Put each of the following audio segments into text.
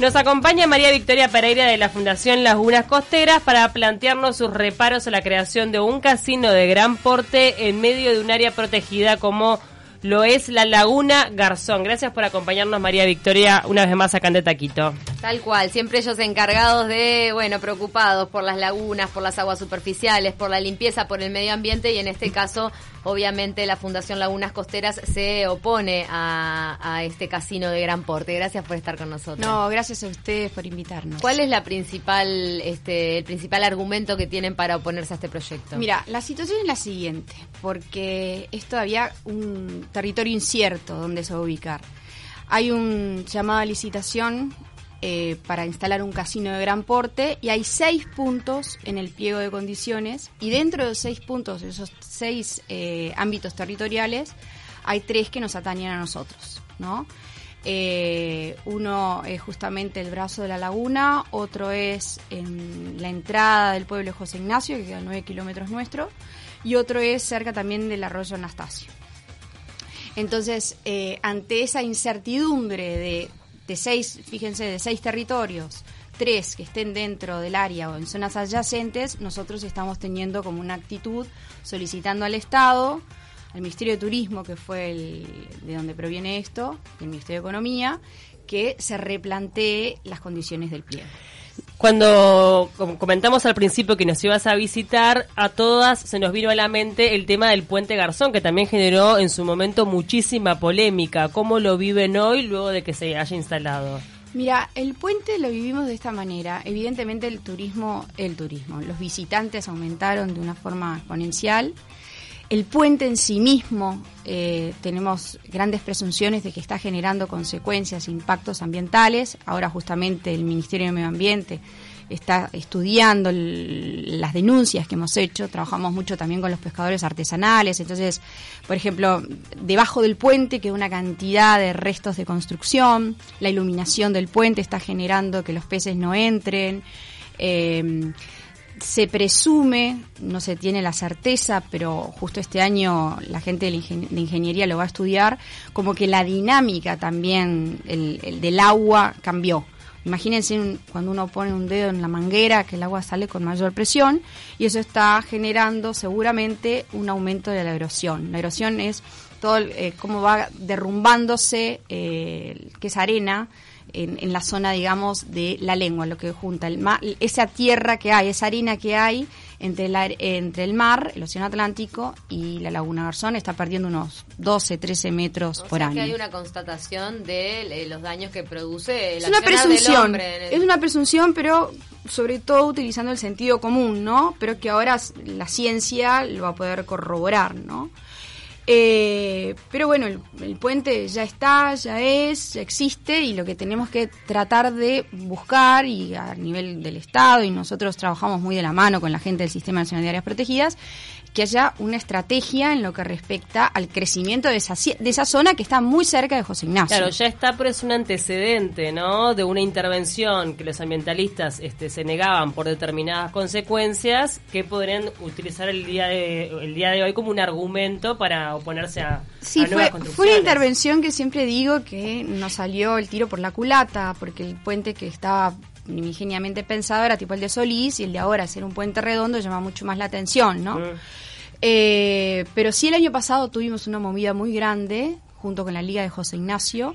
Nos acompaña María Victoria Pereira de la Fundación Lagunas Costeras para plantearnos sus reparos a la creación de un casino de gran porte en medio de un área protegida como lo es la Laguna Garzón. Gracias por acompañarnos, María Victoria, una vez más acá en De Taquito. Tal cual, siempre ellos encargados de, bueno, preocupados por las lagunas, por las aguas superficiales, por la limpieza, por el medio ambiente y en este caso, obviamente, la Fundación Lagunas Costeras se opone a, este casino de gran porte. Gracias por estar con nosotros. No, gracias a ustedes por invitarnos. ¿Cuál es la principal, este, el principal argumento que tienen para oponerse a este proyecto? Mira, la situación es la siguiente, porque es todavía un territorio incierto donde se va a ubicar. Hay un llamado a licitación eh, para instalar un casino de gran porte y hay seis puntos en el pliego de condiciones y dentro de los seis puntos, de esos seis eh, ámbitos territoriales, hay tres que nos atañen a nosotros, ¿no? Eh, uno es justamente el brazo de la laguna, otro es en la entrada del pueblo de José Ignacio, que queda a 9 kilómetros nuestro, y otro es cerca también del arroyo Anastasio. Entonces, ante esa incertidumbre de de seis, fíjense, de seis territorios, tres que estén dentro del área o en zonas adyacentes, nosotros estamos teniendo como una actitud solicitando al Estado, al Ministerio de Turismo, que fue el, de donde proviene esto, el Ministerio de Economía, que se replantee las condiciones del pliego. Cuando comentamos al principio que nos ibas a visitar, a todas se nos vino a la mente el tema del puente Garzón, que también generó en su momento muchísima polémica. ¿Cómo lo viven hoy luego de que se haya instalado? Mira, el puente lo vivimos de esta manera. Evidentemente el turismo, el turismo, los visitantes aumentaron de una forma exponencial. El puente en sí mismo, eh, tenemos grandes presunciones de que está generando consecuencias, impactos ambientales. Ahora justamente el Ministerio de Medio Ambiente está estudiando las denuncias que hemos hecho. Trabajamos mucho también con los pescadores artesanales. Entonces, por ejemplo, debajo del puente queda una cantidad de restos de construcción. La iluminación del puente está generando que los peces no entren. Eh, se presume, no se tiene la certeza, pero justo este año la gente de, ingeniería lo va a estudiar, como que la dinámica también el, del agua cambió. Imagínense cuando uno pone un dedo en la manguera que el agua sale con mayor presión y eso está generando seguramente un aumento de la erosión. La erosión es todo eh, cómo va derrumbándose, eh, que es arena, en, la zona, digamos, de la lengua, lo que junta el mar, esa tierra que hay, esa harina que hay entre, la, entre el mar, el Océano Atlántico y la Laguna Garzón, está perdiendo unos 12, 13 metros por año. que hay una constatación de eh, los daños que produce la es una presunción, Es una presunción, pero sobre todo utilizando el sentido común, ¿no? Pero que ahora la ciencia lo va a poder corroborar, ¿no? Eh, pero bueno, el, puente ya está, ya es, ya existe y lo que tenemos que tratar de buscar y a nivel del Estado y nosotros trabajamos muy de la mano con la gente del Sistema Nacional de Áreas Protegidas que haya una estrategia en lo que respecta al crecimiento de esa, de esa zona que está muy cerca de José Ignacio. Claro, ya está, pero es un antecedente, ¿no? De una intervención que los ambientalistas este, se negaban por determinadas consecuencias que podrían utilizar el día de, el día de hoy como un argumento para oponerse a, sí, fue, fue una intervención que siempre digo que nos salió el tiro por la culata, porque el puente que estaba ingeniamente pensado era tipo el de Solís y el de ahora, ser un puente redondo, llama mucho más la atención, ¿no? Eh, pero sí el año pasado tuvimos una movida muy grande junto con la Liga de José Ignacio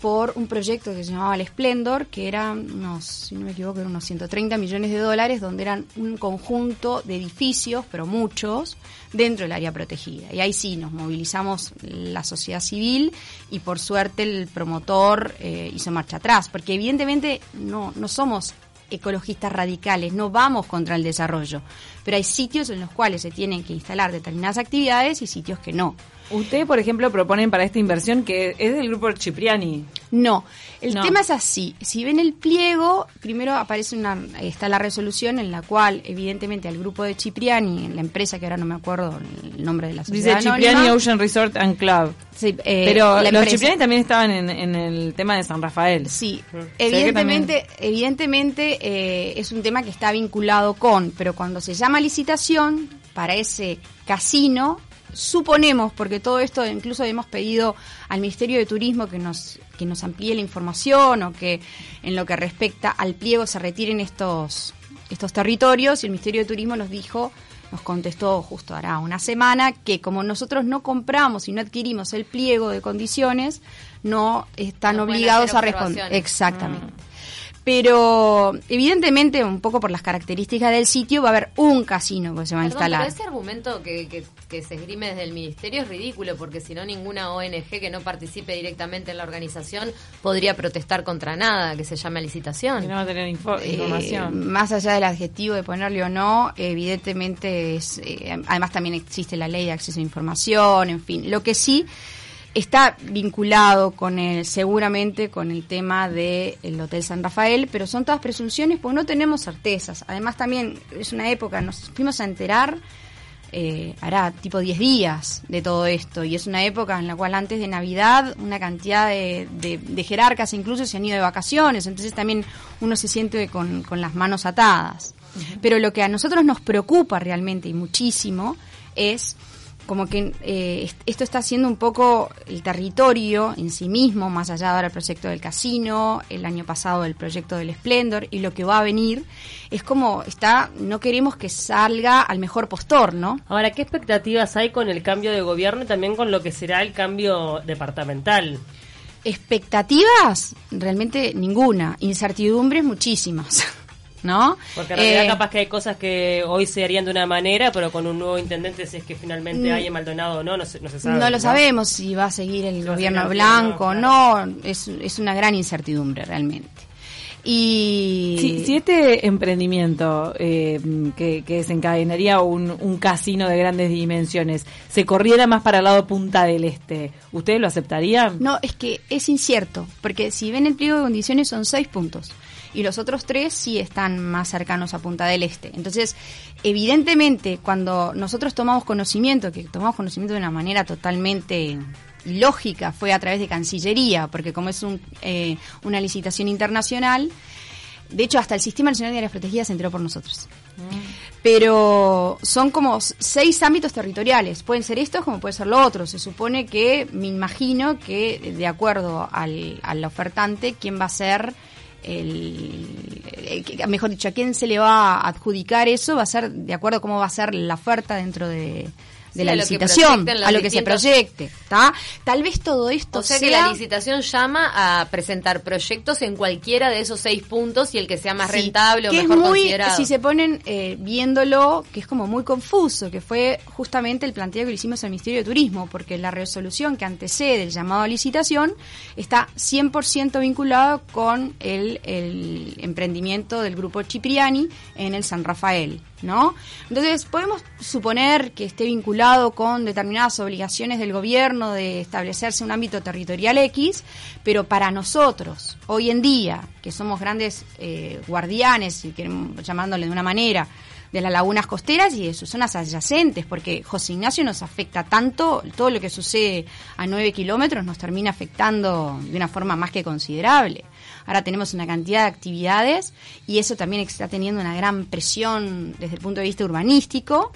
por un proyecto que se llamaba el Splendor, que eran unos, si no me equivoco, unos 130 millones de dólares, donde eran un conjunto de edificios, pero muchos, dentro del área protegida. Y ahí sí nos movilizamos la sociedad civil y por suerte el promotor eh, hizo marcha atrás, porque evidentemente no, no somos ecologistas radicales, no vamos contra el desarrollo, pero hay sitios en los cuales se tienen que instalar determinadas actividades y sitios que no. Ustedes, por ejemplo, proponen para esta inversión que es del grupo Cipriani. No, el tema es así. Si ven el pliego, primero aparece una, está la resolución en la cual, evidentemente, al grupo de Cipriani, la empresa que ahora no me acuerdo el nombre de la sociedad Dice Cipriani Ocean Resort and Club. Sí, eh, Pero los Cipriani también estaban en, el tema de San Rafael. Sí, evidentemente, evidentemente eh, es un tema que está vinculado con, pero cuando se llama licitación para ese casino suponemos, porque todo esto incluso hemos pedido al Ministerio de Turismo que nos, que nos amplíe la información o que en lo que respecta al pliego se retiren estos, estos territorios y el Ministerio de Turismo nos dijo nos contestó justo hará una semana que como nosotros no compramos y no adquirimos el pliego de condiciones, no están obligados a responder. Exactamente. Mm pero evidentemente un poco por las características del sitio va a haber un casino que se va a instalar. Pero ese argumento que, que, se esgrime desde el ministerio es ridículo porque si no ninguna ONG que no participe directamente en la organización podría protestar contra nada que se llame licitación. Y no va a tener eh, información. más allá del adjetivo de ponerle o no, evidentemente es, eh, además también existe la ley de acceso a información, en fin. Lo que sí está vinculado con el, seguramente con el tema del Hotel San Rafael, pero son todas presunciones porque no tenemos certezas. Además también es una época, nos fuimos a enterar, eh, hará tipo 10 días de todo esto, y es una época en la cual antes de Navidad una cantidad de, jerarcas incluso se han ido de vacaciones, entonces también uno se siente con, las manos atadas. Pero lo que a nosotros nos preocupa realmente y muchísimo es como que eh, esto está haciendo un poco el territorio en sí mismo, más allá de ahora el proyecto del casino, el año pasado el proyecto del Splendor y lo que va a venir, es como está, no queremos que salga al mejor postor, ¿no? Ahora, ¿qué expectativas hay con el cambio de gobierno y también con lo que será el cambio departamental? Expectativas, realmente ninguna, incertidumbres muchísimas. ¿No? Porque en realidad eh, capaz que hay cosas que hoy se harían de una manera, pero con un nuevo intendente, si es que finalmente hay en Maldonado o no, no se, sabe. No lo sabemos si va a seguir el gobierno blanco o no, es, es una gran incertidumbre realmente. Y si, este emprendimiento eh, que, que, desencadenaría un, un, casino de grandes dimensiones se corriera más para el lado Punta del Este, ¿ustedes lo aceptarían? No, es que es incierto, porque si ven el pliego de condiciones son seis puntos y los otros tres sí están más cercanos a Punta del Este. Entonces, evidentemente, cuando nosotros tomamos conocimiento, que tomamos conocimiento de una manera totalmente lógica, fue a través de Cancillería, porque como es un, eh, una licitación internacional, de hecho, hasta el Sistema Nacional de Áreas Protegidas se enteró por nosotros. Pero son como seis ámbitos territoriales. Pueden ser estos como puede ser lo otro. Se supone que, me imagino que de acuerdo al, al ofertante, quién va a ser el, mejor dicho, a quién se le va a adjudicar eso va a ser de acuerdo a cómo va a ser la oferta dentro de, de la licitación, a lo que se proyecte. ¿está? Tal vez todo esto o sea, que la licitación llama a presentar proyectos en cualquiera de esos seis puntos y el que sea más rentable o mejor considerado. Si se ponen eh, viéndolo, que es como muy confuso, que fue justamente el planteo que le hicimos al Ministerio de Turismo, porque la resolución que antecede el llamado a licitación está 100% vinculado con el, el emprendimiento del grupo Cipriani en el San Rafael. ¿No? Entonces, podemos suponer que esté vinculado con determinadas obligaciones del gobierno de establecerse un ámbito territorial X, pero para nosotros, hoy en día, que somos grandes eh, guardianes, si queremos llamándole de una manera, de las lagunas costeras y de sus zonas adyacentes, porque José Ignacio nos afecta tanto, todo lo que sucede a nueve kilómetros nos termina afectando de una forma más que considerable. Ahora tenemos una cantidad de actividades y eso también está teniendo una gran presión desde el punto de vista urbanístico.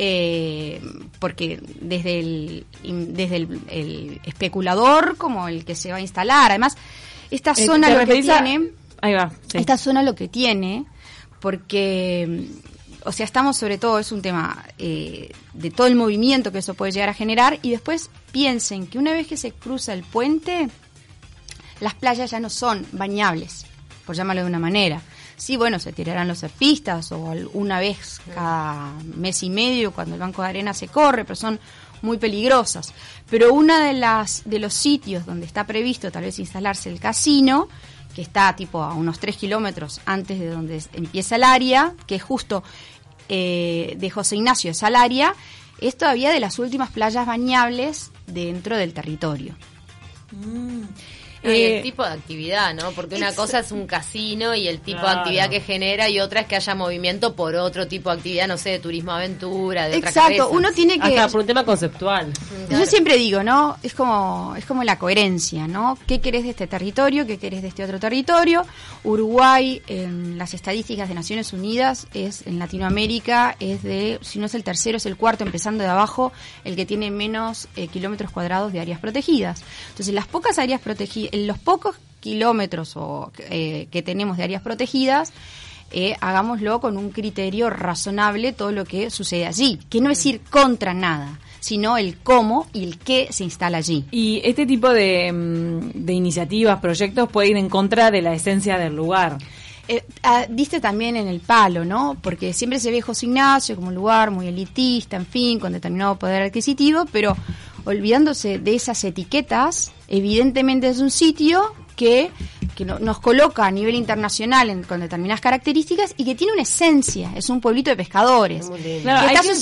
Eh, porque desde el desde el, especulador como el que se va a instalar además esta eh, zona lo que tiene ahí va, esta zona lo que tiene porque o sea estamos sobre todo es un tema eh, de todo el movimiento que eso puede llegar a generar y después piensen que una vez que se cruza el puente las playas ya no son bañables, por llamarlo de una manera. Sí, bueno, se tirarán los surfistas o una vez cada mes y medio cuando el banco de arena se corre, pero son muy peligrosas. Pero una de las de los sitios donde está previsto tal vez instalarse el casino, que está tipo a unos 3 kilómetros antes de donde empieza el área, que es justo eh, de José Ignacio es al área, es todavía de las últimas playas bañables dentro del territorio. Mm. Y el eh, tipo de actividad, ¿no? Porque una cosa es un casino y el tipo de actividad que genera y otra es que haya movimiento por otro tipo de actividad, no sé, de turismo aventura, de Exacto, uno tiene que por un tema conceptual. Yo siempre digo, ¿no? Es como es como la coherencia, ¿no? ¿Qué querés de este territorio? ¿Qué querés de este otro territorio? Uruguay en las estadísticas de Naciones Unidas es en Latinoamérica es de si no es el tercero es el cuarto empezando de abajo el que tiene menos eh, kilómetros cuadrados de áreas protegidas. Entonces, las pocas áreas protegidas los pocos kilómetros o, eh, que tenemos de áreas protegidas, eh, hagámoslo con un criterio razonable todo lo que sucede allí, que no es ir contra nada sino el cómo y el qué se instala allí. Y este tipo de, mm, de iniciativas, proyectos, puede ir en contra de la esencia del lugar. Eh, ah, diste también en el palo, ¿no? Porque siempre se ve José Ignacio como un lugar muy elitista, en fin, con determinado poder adquisitivo, pero olvidándose de esas etiquetas, evidentemente es un sitio que, que nos coloca a nivel internacional con determinadas características y que tiene una esencia, es un pueblito de pescadores.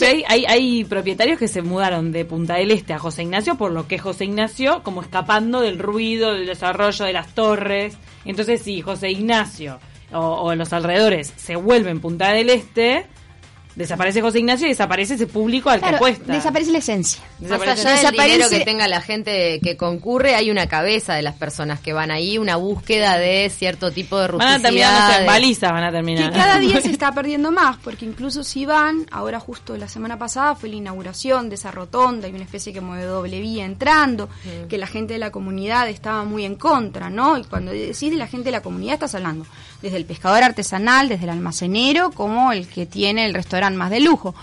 hay, hay, hay, propietarios que se mudaron de Punta del Este a José Ignacio por lo que José Ignacio, como escapando del ruido, del desarrollo de las torres. Entonces, sí, José Ignacio o, o los alrededores se vuelven Punta del Este, desaparece José Ignacio y desaparece ese público al que cuesta. Desaparece la esencia. Desaparece. Más allá del dinero que tenga la gente que concurre, hay una cabeza de las personas que van ahí, una búsqueda de cierto tipo de rusticidad. Van a terminar, no balizas van a terminar. Que cada día se está perdiendo más, porque incluso si van, ahora justo la semana pasada fue la inauguración de esa rotonda, hay una especie que mueve doble vía entrando, mm. que la gente de la comunidad estaba muy en contra, ¿no? Y cuando decís de la gente de la comunidad estás hablando desde el pescador artesanal, desde el almacenero, como el que tiene el restaurante más de lujo.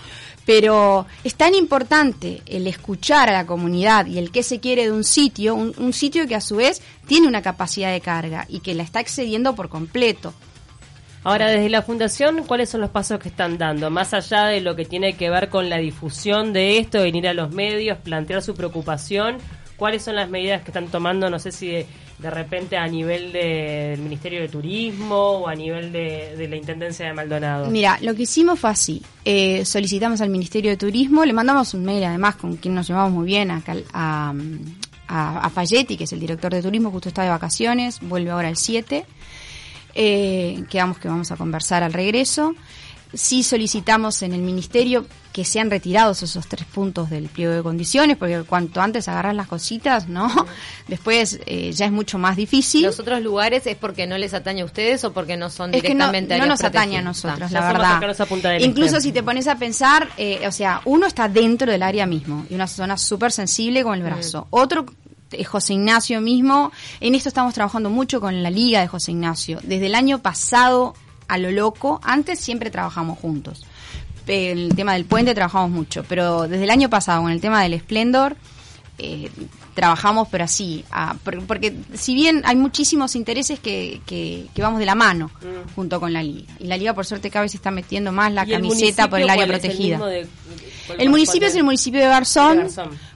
Pero es tan importante el escuchar a la comunidad y el que se quiere de un sitio, un, sitio que a su vez tiene una capacidad de carga y que la está excediendo por completo. Ahora, desde la Fundación, ¿cuáles son los pasos que están dando? Más allá de lo que tiene que ver con la difusión de esto, venir a los medios, plantear su preocupación, ¿cuáles son las medidas que están tomando? No sé si de repente a nivel del Ministerio de Turismo o a nivel de, la Intendencia de Maldonado? Mira, lo que hicimos fue así. Eh, solicitamos al Ministerio de Turismo, le mandamos un mail además con quien nos llevamos muy bien acá, a, a, Falletti, que es el director de turismo, justo está de vacaciones, vuelve ahora el 7. Eh, quedamos que vamos a conversar al regreso. Sí solicitamos en el Ministerio que sean retirados esos tres puntos del pliego de condiciones, porque cuanto antes agarran las cositas, ¿no? Después eh, ya es mucho más difícil. ¿Los otros lugares es porque no les atañe a ustedes o porque no son directamente es que no, nos atañe a nosotros, la verdad. Incluso si te pones a pensar, eh, o sea, uno está dentro del área mismo y una zona súper sensible con el brazo. Otro es José Ignacio mismo. En esto estamos trabajando mucho con la Liga de José Ignacio. Desde el año pasado a lo loco. Antes siempre trabajamos juntos. El tema del puente trabajamos mucho, pero desde el año pasado con el tema del Splendor eh, trabajamos, pero así, porque si bien hay muchísimos intereses que, que, vamos de la mano mm. junto con la liga. Y la liga por suerte cada vez se está metiendo más la camiseta por el área protegida. El, municipio es el municipio de Garzón,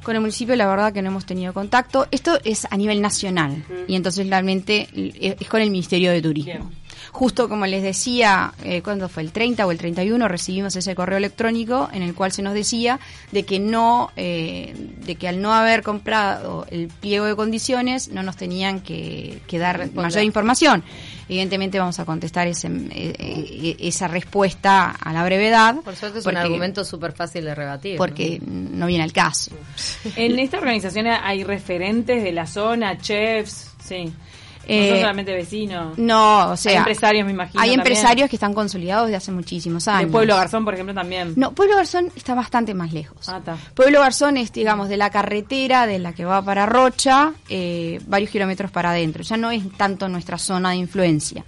Con el municipio la verdad que no hemos tenido contacto. Esto es a nivel nacional mm. y entonces realmente es con el Ministerio de Turismo. Justo como les decía, eh, cuando fue el 30 o el 31 recibimos ese correo electrónico en el cual se nos decía de que no, eh, de que al no haber comprado el pliego de condiciones no nos tenían que, dar mayor información. Evidentemente vamos a contestar ese, eh, esa respuesta a la brevedad. Por suerte es un argumento súper fácil de rebatir. Porque ¿no? viene al caso. En esta organización hay referentes de la zona, chefs, sí. Eh, no solamente vecinos. No, o sea. Hay empresarios, me imagino. Hay empresarios que están consolidados desde hace muchísimos años. De Pueblo Garzón, por ejemplo, también. No, Pueblo Garzón está bastante más lejos. Ah, Pueblo Garzón es, digamos, de la carretera de la que va para Rocha, eh, varios kilómetros para adentro. Ya no es tanto nuestra zona de influencia.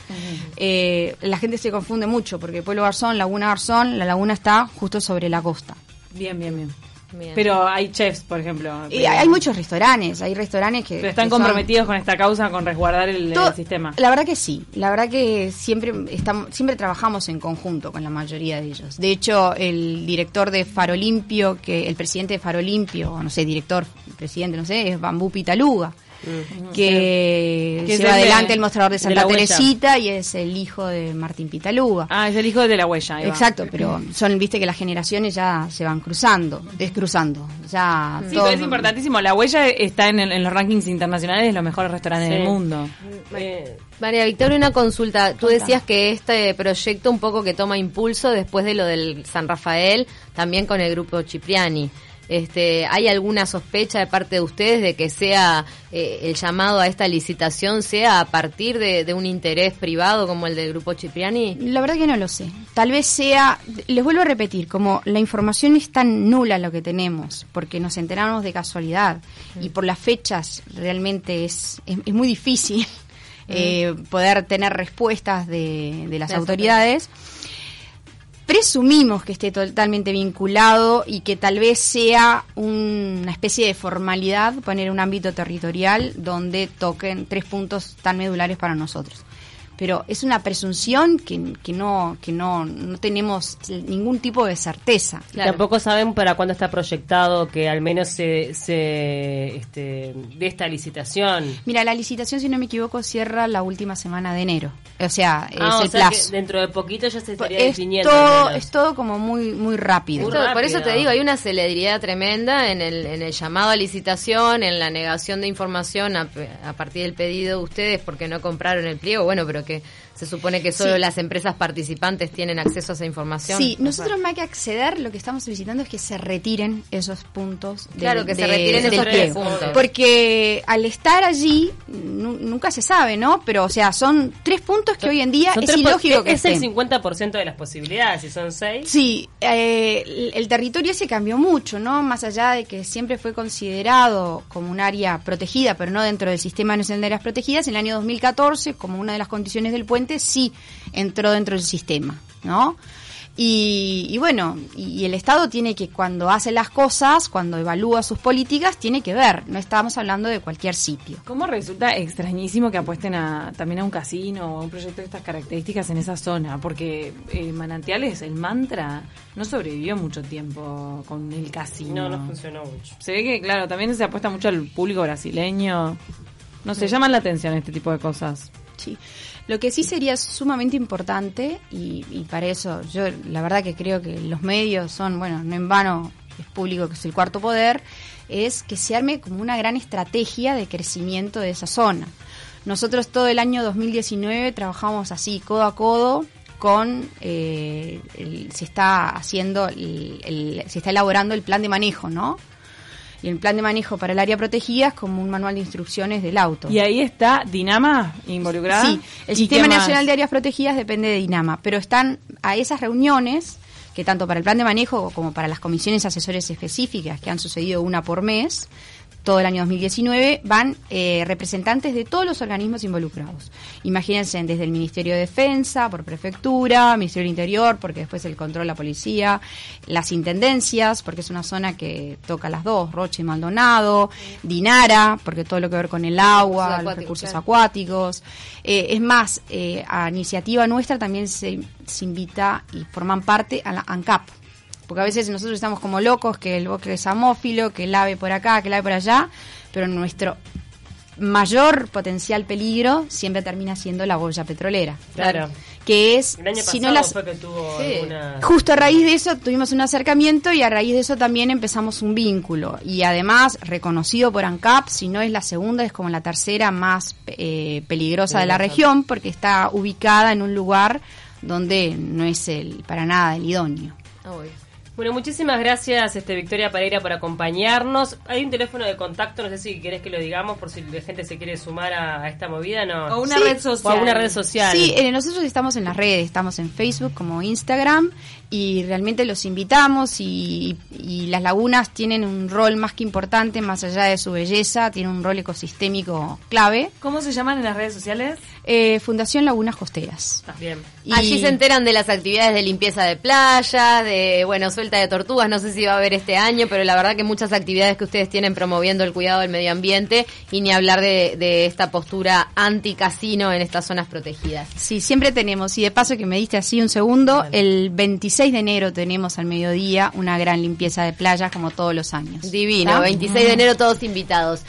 Eh, la gente se confunde mucho porque Pueblo Garzón, Laguna Garzón, la laguna está justo sobre la costa. Bien, bien, bien. Pero hay chefs, por ejemplo. Y hay muchos restaurantes, hay restaurantes que... están comprometidos con esta causa, con resguardar el, sistema. La verdad que sí, la verdad que siempre, estamos, siempre trabajamos en conjunto con la mayoría de ellos. De hecho, el director de Farolimpio, que el presidente de Farolimpio, o no sé, director, presidente, no sé, es Bambú Pitaluga que, lleva adelante el mostrador de Santa Teresita y es el hijo de Martín Pitaluga. Ah, es el hijo de la huella. Exacto, pero son, viste que las generaciones ya se van cruzando, es cruzando. Ya sí, es importantísimo. La huella está en, los rankings internacionales de los mejores restaurantes del mundo. Eh, María Victoria, una consulta. Tú decías que este proyecto un poco que toma impulso después de lo del San Rafael, también con el grupo Cipriani. Este, ¿Hay alguna sospecha de parte de ustedes de que sea eh, el llamado a esta licitación sea a partir de, un interés privado como el del grupo Cipriani? La verdad que no lo sé. Tal vez sea, les vuelvo a repetir, como la información es tan nula lo que tenemos, porque nos enteramos de casualidad y por las fechas realmente es, es, muy difícil eh, poder tener respuestas de, las, autoridades presumimos que esté totalmente vinculado y que tal vez sea una especie de formalidad poner un ámbito territorial donde toquen tres puntos tan medulares para nosotros pero es una presunción que, que no que no, no tenemos ningún tipo de certeza. Tampoco saben para cuándo está proyectado que al menos se, se este, de esta licitación. Mira, la licitación, si no me equivoco, cierra la última semana de enero. O sea, ah, es el plazo. dentro de poquito ya se estaría es definiendo. Todo, es todo como muy muy rápido. Por eso te digo, hay una celeridad tremenda en el, en el llamado a licitación, en la negación de información a, a partir del pedido de ustedes porque no compraron el pliego. Bueno, pero que se supone que solo las empresas participantes tienen acceso a esa información. Sí, nosotros más que acceder, lo que estamos solicitando es que se retiren esos puntos. claro, que se retiren esos tres puntos. Porque al estar allí, nunca se sabe, ¿no? Pero, o sea, son tres puntos que hoy en día es ilógico que Es el 50% de las posibilidades, si son seis. Sí, eh, el, territorio se cambió mucho, ¿no? Más allá de que siempre fue considerado como un área protegida, pero no dentro del Sistema Nacional de Áreas Protegidas, en el año 2014, como una de las condiciones del puente, sí entró dentro del sistema, ¿no? Y, bueno, y, el Estado tiene que, cuando hace las cosas, cuando evalúa sus políticas, tiene que ver. No estamos hablando de cualquier sitio. ¿Cómo resulta extrañísimo que apuesten a, también a un casino o a un proyecto de estas características en esa zona? Porque eh, Manantiales, el mantra, no sobrevivió mucho tiempo con el casino. No, no funcionó mucho. Se ve que, claro, también se apuesta mucho al público brasileño. No sé, llaman la atención este tipo de cosas. Sí. Lo que sí sería sumamente importante, y, para eso yo la verdad que creo que los medios son, bueno, no en vano es público que es el cuarto poder, es que se arme como una gran estrategia de crecimiento de esa zona. Nosotros todo el año 2019 trabajamos así, codo a codo, con eh, se está haciendo se está elaborando el plan de manejo no y el plan de manejo para el área protegida es como un manual de instrucciones del auto. ¿Y ahí está Dinama involucrada? Sí, el Sistema Nacional de Áreas Protegidas depende de Dinama, pero están a esas reuniones que tanto para el plan de manejo como para las comisiones asesores específicas, que han sucedido una por mes, todo el año 2019, van eh, representantes de todos los organismos involucrados. Imagínense desde el Ministerio de Defensa, por prefectura, Ministerio del Interior, porque después el control la policía, las intendencias, porque es una zona que toca las dos, Roche y Maldonado, Dinara, porque todo lo que ver con el agua, los recursos acuáticos. Eh, es más, eh, a iniciativa nuestra también se, se invita y forman parte a la ANCAP, porque a veces nosotros estamos como locos, que el bosque es amófilo, que el ave por acá, que el ave por allá, pero nuestro mayor potencial peligro siempre termina siendo la boya petrolera. Claro. Que es, si no las, justo a raíz de eso tuvimos un acercamiento y a raíz de eso también empezamos un vínculo. Y además, reconocido por ANCAP, si no es la segunda, es como la tercera más eh, peligrosa de la región, porque está ubicada en un lugar donde no es el para nada el idóneo. Bueno, muchísimas gracias, este Victoria Pereira, por acompañarnos. Hay un teléfono de contacto, no sé si querés que lo digamos, por si la gente se quiere sumar a, esta movida, ¿no? O una red social. O una red social. Sí, eh, nosotros estamos en las redes, estamos en Facebook como Instagram y realmente los invitamos y, y, las lagunas tienen un rol más que importante, más allá de su belleza, tienen un rol ecosistémico clave. ¿Cómo se llaman en las redes sociales? Eh, Fundación Lagunas Costeras. Bien. Allí se enteran de las actividades de limpieza de playa, de, bueno, suelta de tortugas, no sé si va a haber este año, pero la verdad que muchas actividades que ustedes tienen promoviendo el cuidado del medio ambiente y ni hablar de, de esta postura anti-casino en estas zonas protegidas. Sí, siempre tenemos, y de paso que me diste así un segundo, el 26 de enero tenemos al mediodía una gran limpieza de playas como todos los años. Divino, 26 de enero todos invitados.